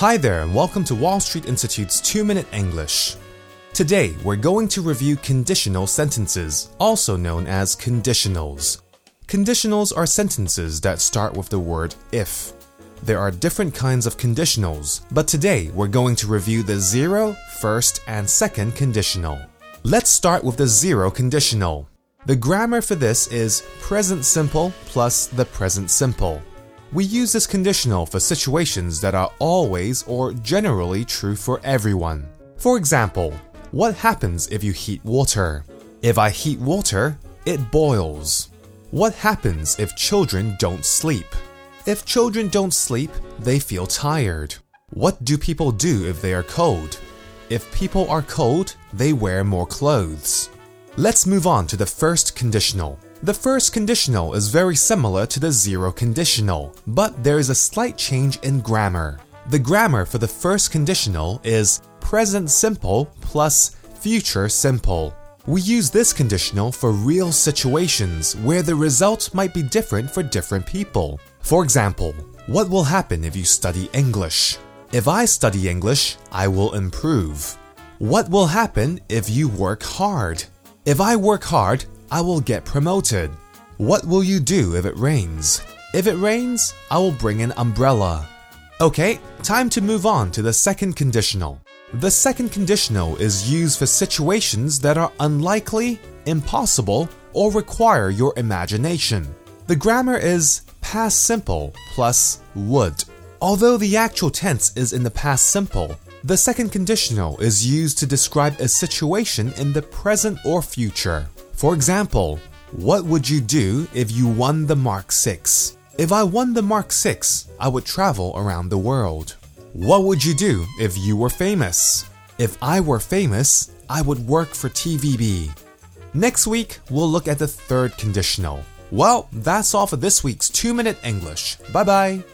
Hi there, and welcome to Wall Street Institute's 2 Minute English. Today, we're going to review conditional sentences, also known as conditionals. Conditionals are sentences that start with the word if. There are different kinds of conditionals, but today we're going to review the zero, first, and second conditional. Let's start with the zero conditional. The grammar for this is present simple plus the present simple. We use this conditional for situations that are always or generally true for everyone. For example, what happens if you heat water? If I heat water, it boils. What happens if children don't sleep? If children don't sleep, they feel tired. What do people do if they are cold? If people are cold, they wear more clothes. Let's move on to the first conditional. The first conditional is very similar to the zero conditional, but there is a slight change in grammar. The grammar for the first conditional is present simple plus future simple. We use this conditional for real situations where the result might be different for different people. For example, what will happen if you study English? If I study English, I will improve. What will happen if you work hard? If I work hard, I will get promoted. What will you do if it rains? If it rains, I will bring an umbrella. Okay, time to move on to the second conditional. The second conditional is used for situations that are unlikely, impossible, or require your imagination. The grammar is past simple plus would. Although the actual tense is in the past simple, the second conditional is used to describe a situation in the present or future. For example, what would you do if you won the Mark 6? If I won the Mark 6, I would travel around the world. What would you do if you were famous? If I were famous, I would work for TVB. Next week, we'll look at the third conditional. Well, that's all for this week's 2 Minute English. Bye bye.